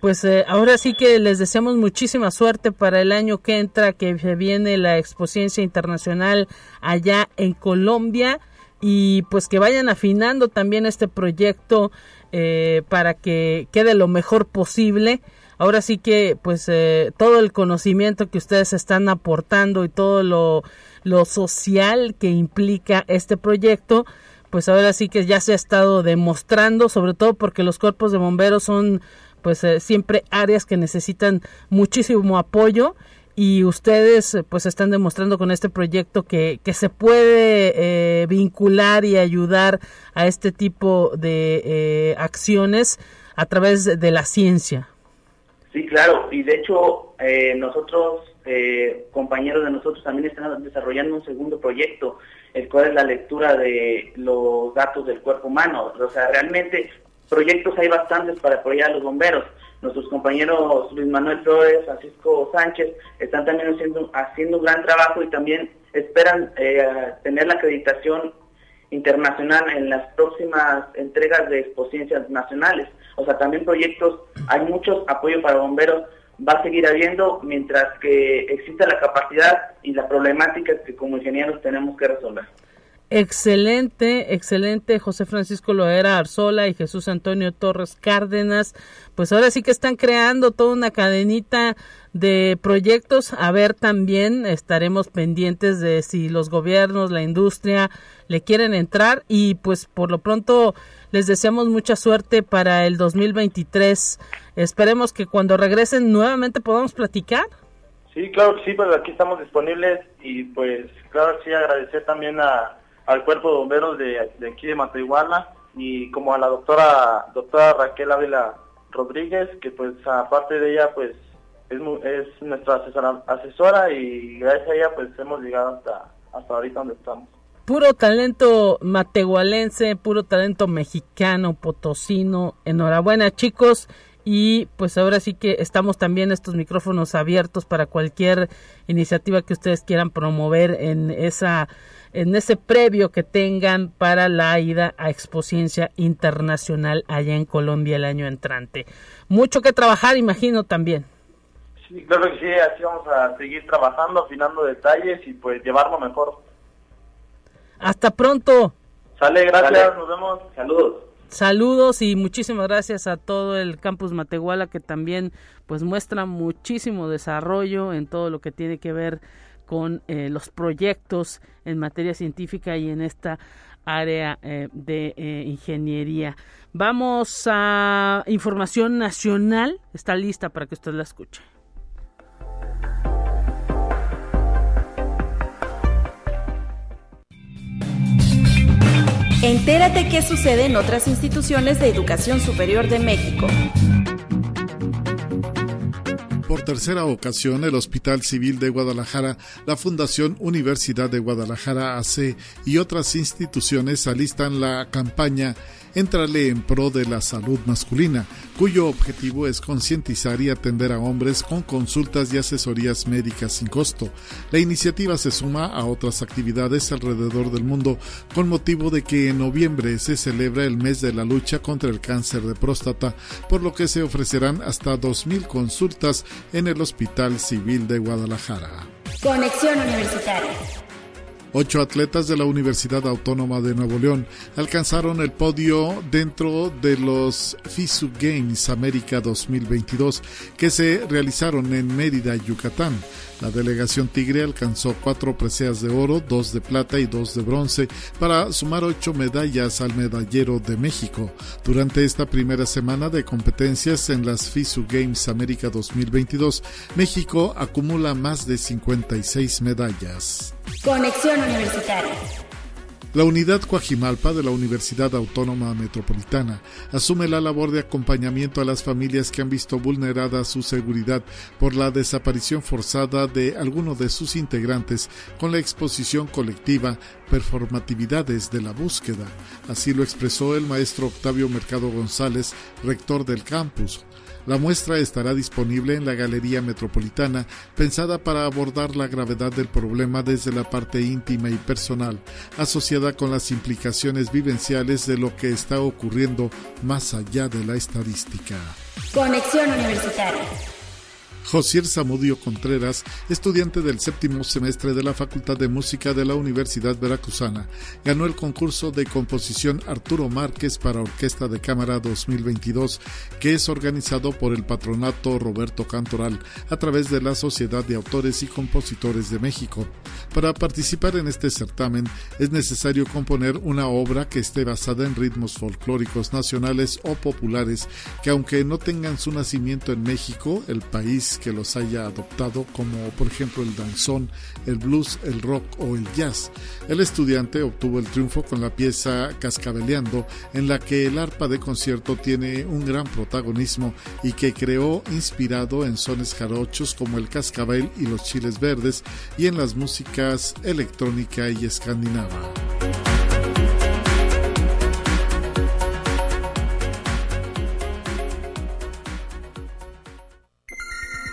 Pues eh, ahora sí que les deseamos muchísima suerte para el año que entra, que viene la Exposición Internacional allá en Colombia y pues que vayan afinando también este proyecto eh, para que quede lo mejor posible. Ahora sí que pues eh, todo el conocimiento que ustedes están aportando y todo lo, lo social que implica este proyecto, pues ahora sí que ya se ha estado demostrando, sobre todo porque los cuerpos de bomberos son pues eh, siempre áreas que necesitan muchísimo apoyo y ustedes pues están demostrando con este proyecto que, que se puede eh, vincular y ayudar a este tipo de eh, acciones a través de la ciencia. Sí, claro, y de hecho eh, nosotros, compañeros de nosotros, también están desarrollando un segundo proyecto, el cual es la lectura de los datos del cuerpo humano. O sea, realmente proyectos hay bastantes para apoyar a los bomberos Nuestros compañeros Luis Manuel Flores, Francisco Sánchez, están también haciendo, haciendo un gran trabajo y también esperan eh, tener la acreditación internacional en las próximas entregas de exposiciones nacionales. O sea, también proyectos, hay muchos apoyo para bomberos, va a seguir habiendo mientras que exista la capacidad y la problemática que como ingenieros tenemos que resolver. Excelente, excelente José Francisco Loera Arzola y Jesús Antonio Torres Cárdenas. Pues ahora sí que están creando toda una cadenita de proyectos. A ver también estaremos pendientes de si los gobiernos, la industria le quieren entrar y pues por lo pronto les deseamos mucha suerte para el 2023. Esperemos que cuando regresen nuevamente podamos platicar. Sí, claro que sí, pues aquí estamos disponibles y pues claro sí agradecer también a al cuerpo de bomberos de, aquí de Matehuala y como a la doctora doctora Raquel Ávila Rodríguez, que pues aparte de ella pues es, es nuestra asesora, asesora y gracias a ella pues hemos llegado hasta, hasta ahorita donde estamos. Puro talento matehualense, puro talento mexicano, potosino. Enhorabuena chicos y pues ahora sí que estamos también estos micrófonos abiertos para cualquier iniciativa que ustedes quieran promover en esa en ese previo que tengan para la ida a Expociencia Internacional allá en Colombia el año entrante. Mucho que trabajar, imagino también. Sí, claro que sí, así vamos a seguir trabajando, afinando detalles y pues llevarlo mejor. Hasta pronto. Sale, gracias, nos vemos. Saludos. Saludos y muchísimas gracias a todo el campus Matehuala que también pues muestra muchísimo desarrollo en todo lo que tiene que ver con eh, los proyectos en materia científica y en esta área eh, de eh, ingeniería. Vamos a información nacional. Está lista para que usted la escuche. Entérate qué sucede en otras instituciones de educación superior de México. Por tercera ocasión, el Hospital Civil de Guadalajara, la Fundación Universidad de Guadalajara AC y otras instituciones alistan la campaña Entrale en pro de la salud masculina, cuyo objetivo es concientizar y atender a hombres con consultas y asesorías médicas sin costo. La iniciativa se suma a otras actividades alrededor del mundo con motivo de que en noviembre se celebra el mes de la lucha contra el cáncer de próstata, por lo que se ofrecerán hasta 2.000 consultas en el Hospital Civil de Guadalajara. Conexión Universitaria. Ocho atletas de la Universidad Autónoma de Nuevo León alcanzaron el podio dentro de los FISU Games América 2022 que se realizaron en Mérida, Yucatán. La delegación Tigre alcanzó cuatro preseas de oro, dos de plata y dos de bronce para sumar ocho medallas al medallero de México. Durante esta primera semana de competencias en las FISU Games América 2022, México acumula más de 56 medallas. Conexión Universitaria. La unidad Coajimalpa de la Universidad Autónoma Metropolitana asume la labor de acompañamiento a las familias que han visto vulnerada su seguridad por la desaparición forzada de alguno de sus integrantes con la exposición colectiva Performatividades de la Búsqueda. Así lo expresó el maestro Octavio Mercado González, rector del campus. La muestra estará disponible en la Galería Metropolitana, pensada para abordar la gravedad del problema desde la parte íntima y personal, asociada con las implicaciones vivenciales de lo que está ocurriendo más allá de la estadística. Conexión Universitaria. Josier Zamudio Contreras, estudiante del séptimo semestre de la Facultad de Música de la Universidad Veracruzana, ganó el concurso de composición Arturo Márquez para Orquesta de Cámara 2022, que es organizado por el patronato Roberto Cantoral a través de la Sociedad de Autores y Compositores de México. Para participar en este certamen es necesario componer una obra que esté basada en ritmos folclóricos nacionales o populares que aunque no tengan su nacimiento en México, el país que los haya adoptado, como por ejemplo el danzón, el blues, el rock o el jazz. El estudiante obtuvo el triunfo con la pieza Cascabeleando, en la que el arpa de concierto tiene un gran protagonismo y que creó inspirado en sones jarochos como el cascabel y los chiles verdes y en las músicas electrónica y escandinava.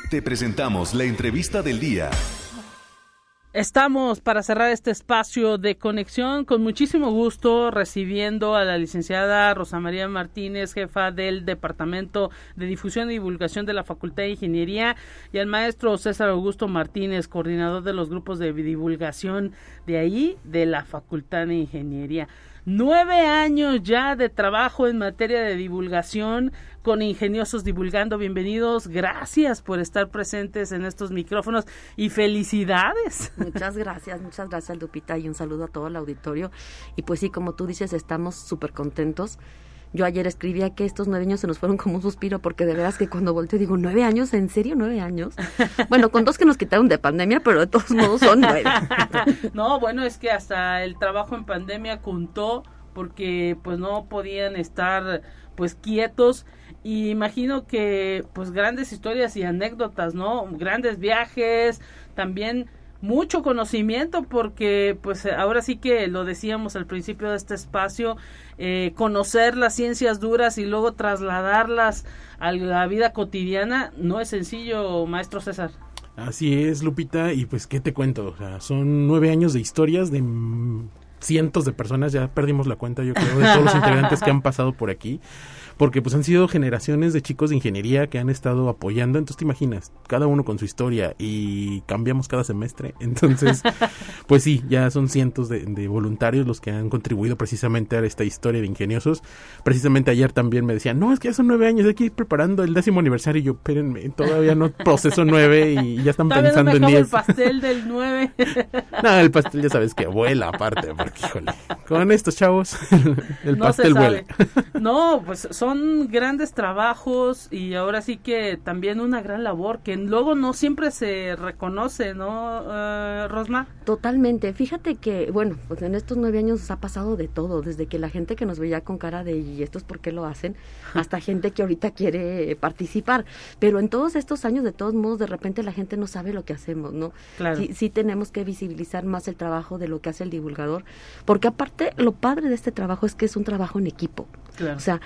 Te presentamos la entrevista del día. Estamos para cerrar este espacio de conexión con muchísimo gusto recibiendo a la licenciada Rosa María Martínez, jefa del Departamento de Difusión y Divulgación de la Facultad de Ingeniería, y al maestro César Augusto Martínez, coordinador de los grupos de divulgación de ahí, de la Facultad de Ingeniería. Nueve años ya de trabajo en materia de divulgación con Ingeniosos Divulgando. Bienvenidos, gracias por estar presentes en estos micrófonos y felicidades. Muchas gracias, muchas gracias Lupita y un saludo a todo el auditorio. Y pues sí, como tú dices, estamos súper contentos. Yo ayer escribía que estos nueve años se nos fueron como un suspiro, porque de veras que cuando volteo digo, ¿nueve años? ¿En serio nueve años? Bueno, con dos que nos quitaron de pandemia, pero de todos modos son nueve. no, bueno, es que hasta el trabajo en pandemia contó porque pues no podían estar pues quietos y imagino que pues grandes historias y anécdotas, ¿no? Grandes viajes, también mucho conocimiento porque pues ahora sí que lo decíamos al principio de este espacio, eh, conocer las ciencias duras y luego trasladarlas a la vida cotidiana no es sencillo, maestro César. Así es, Lupita, y pues, ¿qué te cuento? O sea, son nueve años de historias de cientos de personas, ya perdimos la cuenta, yo creo, de todos los integrantes que han pasado por aquí porque pues han sido generaciones de chicos de ingeniería que han estado apoyando, entonces te imaginas, cada uno con su historia y cambiamos cada semestre, entonces pues sí, ya son cientos de, voluntarios los que han contribuido precisamente a esta historia de ingeniosos, precisamente ayer también me decían, no, es que ya son nueve años, hay que ir preparando el décimo aniversario, y yo, espérenme, todavía no proceso nueve y ya están pensando en diez. el pastel del nueve. no, el pastel ya sabes que vuela aparte, porque híjole, con estos chavos el pastel vuela. no, pues son son grandes trabajos y ahora sí que también una gran labor que luego no siempre se reconoce, ¿no, uh, Rosma? Totalmente. Fíjate que, bueno, pues en estos nueve años ha pasado de todo, desde que la gente que nos veía con cara de ¿y estos por qué lo hacen? hasta gente que ahorita quiere participar. Pero en todos estos años, de todos modos, de repente la gente no sabe lo que hacemos, ¿no? Claro. Sí, sí tenemos que visibilizar más el trabajo de lo que hace el divulgador, porque aparte lo padre de este trabajo es que es un trabajo en equipo. Claro. O sea,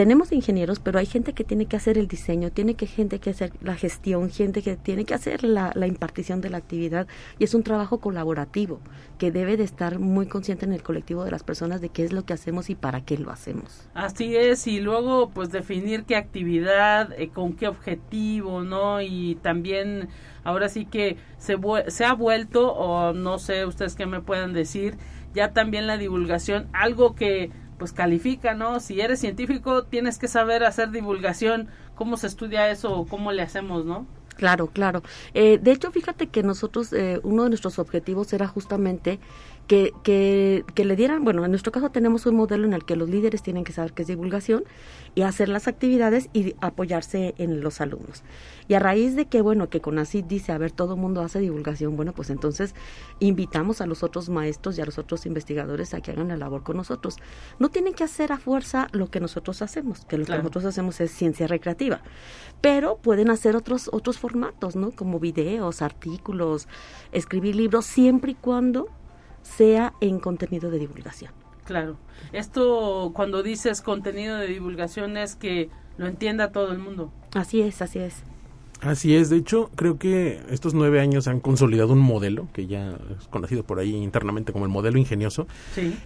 tenemos ingenieros, pero hay gente que tiene que hacer el diseño, tiene que gente que hacer la gestión, gente que tiene que hacer la, impartición de la actividad y es un trabajo colaborativo que debe de estar muy consciente en el colectivo de las personas de qué es lo que hacemos y para qué lo hacemos. Así es y luego pues definir qué actividad, eh, con qué objetivo, ¿no? Y también ahora sí que se, se ha vuelto o no sé ustedes qué me puedan decir ya también la divulgación algo que pues califica, ¿no? Si eres científico, tienes que saber hacer divulgación, cómo se estudia eso o cómo le hacemos, ¿no? Claro, claro. Eh, de hecho, fíjate que nosotros, eh, uno de nuestros objetivos era justamente que, que, que, le dieran, bueno, en nuestro caso tenemos un modelo en el que los líderes tienen que saber qué es divulgación y hacer las actividades y apoyarse en los alumnos. Y a raíz de que, bueno, que CONACYT dice, a ver, todo el mundo hace divulgación, bueno, pues entonces invitamos a los otros maestros y a los otros investigadores a que hagan la labor con nosotros. No tienen que hacer a fuerza lo que nosotros hacemos, que lo que nosotros hacemos es ciencia recreativa, pero pueden hacer otros, otros formatos, ¿no? Como videos, artículos, escribir libros, siempre y cuando sea en contenido de divulgación. Claro. Esto cuando dices contenido de divulgación es que lo entienda todo el mundo. Así es, así es. Así es, de hecho, creo que estos nueve años han consolidado un modelo que ya es conocido por ahí internamente como el modelo ingenioso,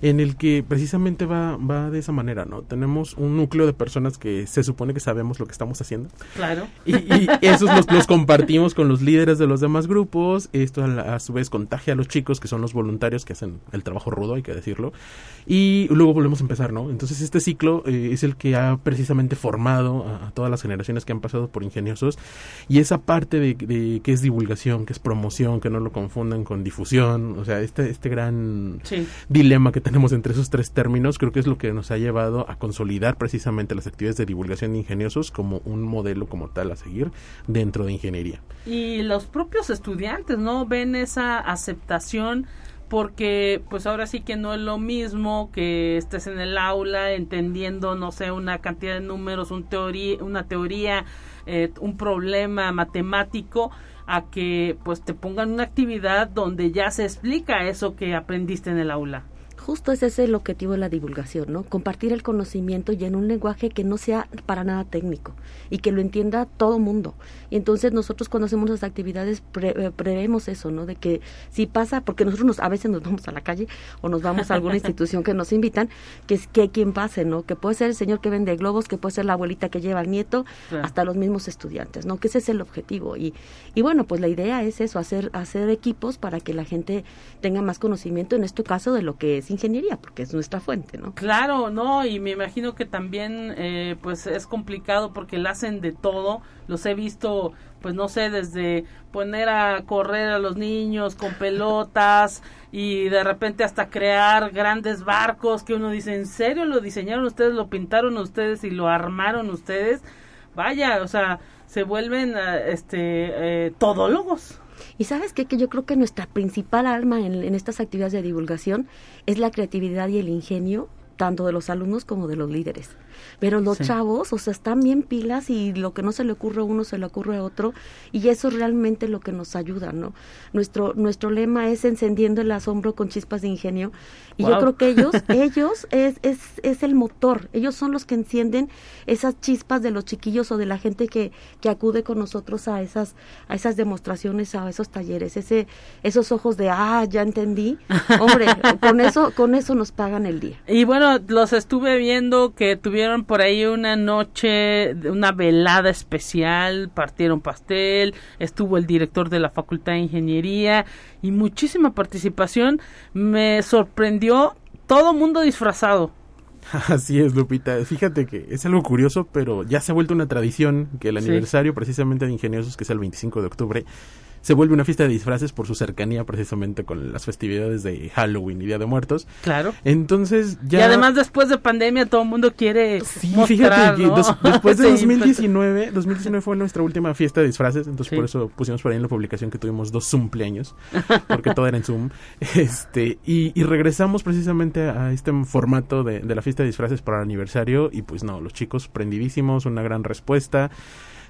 en el que precisamente va, va de esa manera, ¿no? Tenemos un núcleo de personas que se supone que sabemos lo que estamos haciendo. Claro. Y, y esos los, compartimos con los líderes de los demás grupos. Esto a, su vez contagia a los chicos, que son los voluntarios que hacen el trabajo rudo, hay que decirlo. Y luego volvemos a empezar, ¿no? Entonces este ciclo eh, es el que ha precisamente formado a, a todas las generaciones que han pasado por ingeniosos y esa parte de, de que es divulgación, que es promoción, que no lo confundan con difusión, o sea, este, este gran dilema que tenemos entre esos tres términos, creo que es lo que nos ha llevado a consolidar precisamente las actividades de divulgación de ingeniosos como un modelo como tal a seguir dentro de ingeniería. Y los propios estudiantes, ¿no? Ven esa aceptación porque pues ahora sí que no es lo mismo que estés en el aula entendiendo no sé una cantidad de números un teoría una teoría eh, un problema matemático a que pues te pongan una actividad donde ya se explica eso que aprendiste en el aula. Justo ese es el objetivo de la divulgación, ¿no? Compartir el conocimiento y en un lenguaje que no sea para nada técnico y que lo entienda todo mundo. Y entonces nosotros cuando hacemos las actividades eh, prevemos eso, ¿no? De que si pasa, porque nosotros nos, a veces nos vamos a la calle o nos vamos a alguna institución que nos invitan, que es que quien pase, ¿no? Que puede ser el señor que vende globos, que puede ser la abuelita que lleva al nieto, hasta los mismos estudiantes, ¿no? Que ese es el objetivo. Y, y bueno, pues la idea es eso, hacer, hacer equipos para que la gente tenga más conocimiento, en este caso, de lo que es ingeniería, porque es nuestra fuente, ¿no? Claro, no, y me imagino que también eh, pues es complicado porque la hacen de todo, los he visto pues no sé, desde poner a correr a los niños con pelotas y de repente hasta crear grandes barcos que uno dice, ¿en serio lo diseñaron ustedes, lo pintaron ustedes y lo armaron ustedes? Vaya, o sea, se vuelven eh, este eh, todólogos. Y sabes qué? que yo creo que nuestra principal alma en, estas actividades de divulgación es la creatividad y el ingenio tanto de los alumnos como de los líderes. Pero los chavos, o sea, están bien pilas y lo que no se le ocurre a uno se le ocurre a otro y eso es realmente lo que nos ayuda, ¿no? Nuestro nuestro lema es encendiendo el asombro con chispas de ingenio y yo creo que ellos ellos es, es es el motor, ellos son los que encienden esas chispas de los chiquillos o de la gente que que acude con nosotros a esas a esas demostraciones, a esos talleres, ese esos ojos de ah, ya entendí. Hombre, con eso con eso nos pagan el día. Y bueno, los estuve viendo que tuvieron por ahí una noche, una velada especial, partieron pastel, estuvo el director de la Facultad de Ingeniería y muchísima participación. Me sorprendió todo mundo disfrazado. Así es, Lupita. Fíjate que es algo curioso, pero ya se ha vuelto una tradición que el aniversario precisamente de Ingeniosos, que es el 25 de octubre, se vuelve una fiesta de disfraces por su cercanía precisamente con las festividades de Halloween y Día de Muertos. Claro. Entonces ya... Y además después de pandemia todo el mundo quiere Sí, fíjate que después de 2019, 2019 fue nuestra última fiesta de disfraces, entonces por eso pusimos por ahí en la publicación que tuvimos dos cumpleaños, porque todo era en Zoom. Este, y, regresamos precisamente a este formato de, de la fiesta de disfraces para el aniversario y pues no, los chicos prendidísimos, una gran respuesta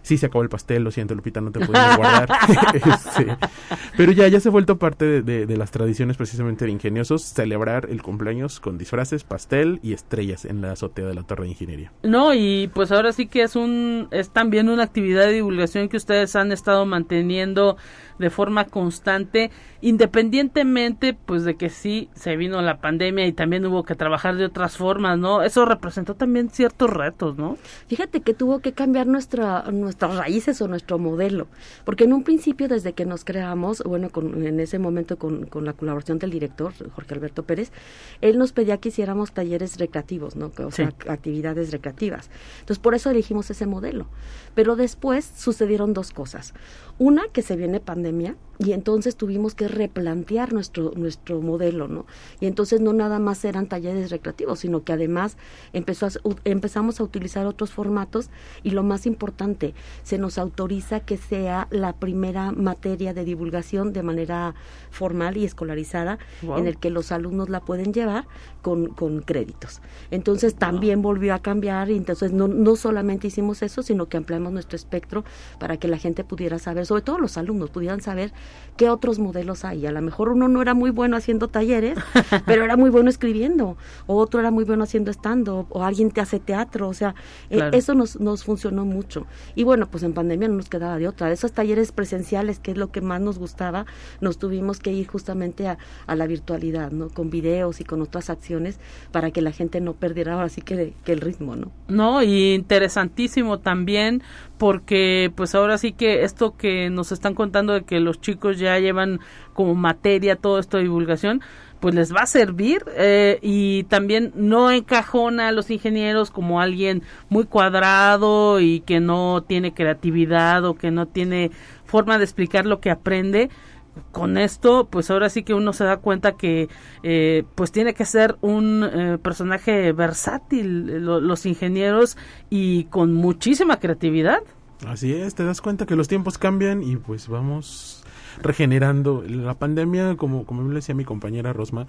sí se acabó el pastel, lo siento Lupita, no te pudimos guardar. Pero ya, ya se ha vuelto parte de, las tradiciones precisamente de ingeniosos, celebrar el cumpleaños con disfraces, pastel y estrellas en la azotea de la Torre de Ingeniería. No, y pues ahora sí que es un, es también una actividad de divulgación que ustedes han estado manteniendo de forma constante, independientemente pues de que sí se vino la pandemia y también hubo que trabajar de otras formas, ¿no? Eso representó también ciertos retos, ¿no? Fíjate que tuvo que cambiar nuestra, nuestras raíces o nuestro modelo, porque en un principio desde que nos creamos, bueno, con, en ese momento con, con la colaboración del director, Jorge Alberto Pérez, él nos pedía que hiciéramos talleres recreativos, ¿no? O sea, actividades recreativas. Entonces, por eso elegimos ese modelo. Pero después sucedieron dos cosas. Una, que se viene pandemia y entonces tuvimos que replantear nuestro, nuestro modelo, ¿no? Y entonces no nada más eran talleres recreativos, sino que además empezó empezamos a utilizar otros formatos y lo más importante, se nos autoriza que sea la primera materia de divulgación de manera formal y escolarizada en el que los alumnos la pueden llevar con, con créditos. Entonces también volvió a cambiar y entonces no, no solamente hicimos eso, sino que ampliamos nuestro espectro para que la gente pudiera saber sobre todo los alumnos, pudieran saber qué otros modelos hay. A lo mejor uno no era muy bueno haciendo talleres, pero era muy bueno escribiendo, o otro era muy bueno haciendo stand-up, o alguien te hace teatro, o sea, eh, eso nos, nos funcionó mucho. Y bueno, pues en pandemia no nos quedaba de otra. Esos talleres presenciales, que es lo que más nos gustaba, nos tuvimos que ir justamente a, a la virtualidad, ¿no? Con videos y con otras acciones para que la gente no perdiera ahora sí que, que el ritmo, ¿no? No, y interesantísimo también porque pues ahora sí que esto que nos están contando de que los chicos ya llevan como materia todo esto de divulgación, pues les va a servir eh, y también no encajona a los ingenieros como alguien muy cuadrado y que no tiene creatividad o que no tiene forma de explicar lo que aprende con esto, pues ahora sí que uno se da cuenta que eh, pues tiene que ser un eh, personaje versátil, los ingenieros y con muchísima creatividad. Así es, te das cuenta que los tiempos cambian y pues vamos regenerando. La pandemia, como, como decía mi compañera Rosma,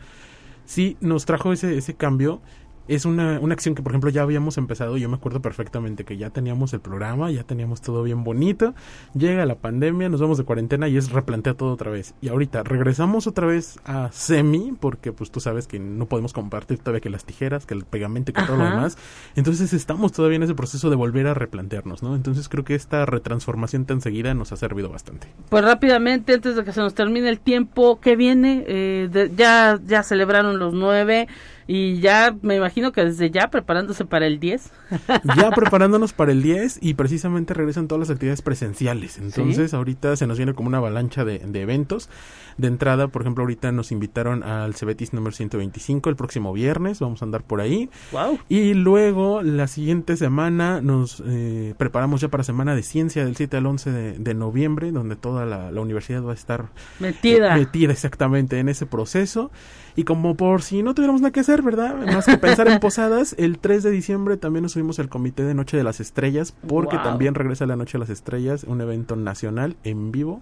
sí nos trajo ese, ese cambio es una, una acción que, por ejemplo, ya habíamos empezado. Yo me acuerdo perfectamente que ya teníamos el programa, ya teníamos todo bien bonito. Llega la pandemia, nos vamos de cuarentena y es replantea todo otra vez. Y ahorita regresamos otra vez a semi, porque pues tú sabes que no podemos compartir todavía que las tijeras, que el pegamento y que todo lo demás. Entonces estamos todavía en ese proceso de volver a replantearnos, ¿no? Entonces creo que esta retransformación tan seguida nos ha servido bastante. Pues rápidamente, antes de que se nos termine el tiempo que viene, eh, ya, ya celebraron los nueve y ya me imagino que desde ya preparándose para el 10. ya preparándonos para el 10 y precisamente regresan todas las actividades presenciales. Entonces ahorita se nos viene como una avalancha de, de, eventos. De entrada, por ejemplo, ahorita nos invitaron al Cebetis número 125 el próximo viernes. Vamos a andar por ahí. Wow. Y luego la siguiente semana nos eh, preparamos ya para Semana de Ciencia del 7 al 11 de, de noviembre, donde toda la, la, universidad va a estar metida. metida exactamente en ese proceso. Y como por si no tuviéramos nada que hacer, ¿verdad? Más que pensar en posadas, el 3 de diciembre también nos subimos al Comité de Noche de las Estrellas, porque wow. también regresa la Noche de las Estrellas, un evento nacional en vivo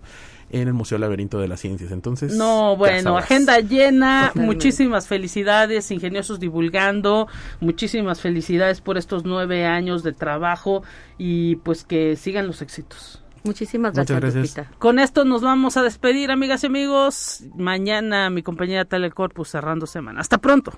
en el Museo Laberinto de las Ciencias. Entonces, no, bueno, agenda llena, muchísimas felicidades, ingeniosos divulgando, muchísimas felicidades por estos nueve años de trabajo y pues que sigan los éxitos. Muchísimas gracias, gracias. Lupita. Con esto nos vamos a despedir, amigas y amigos. Mañana mi compañera Telecorpus cerrando semana. Hasta pronto.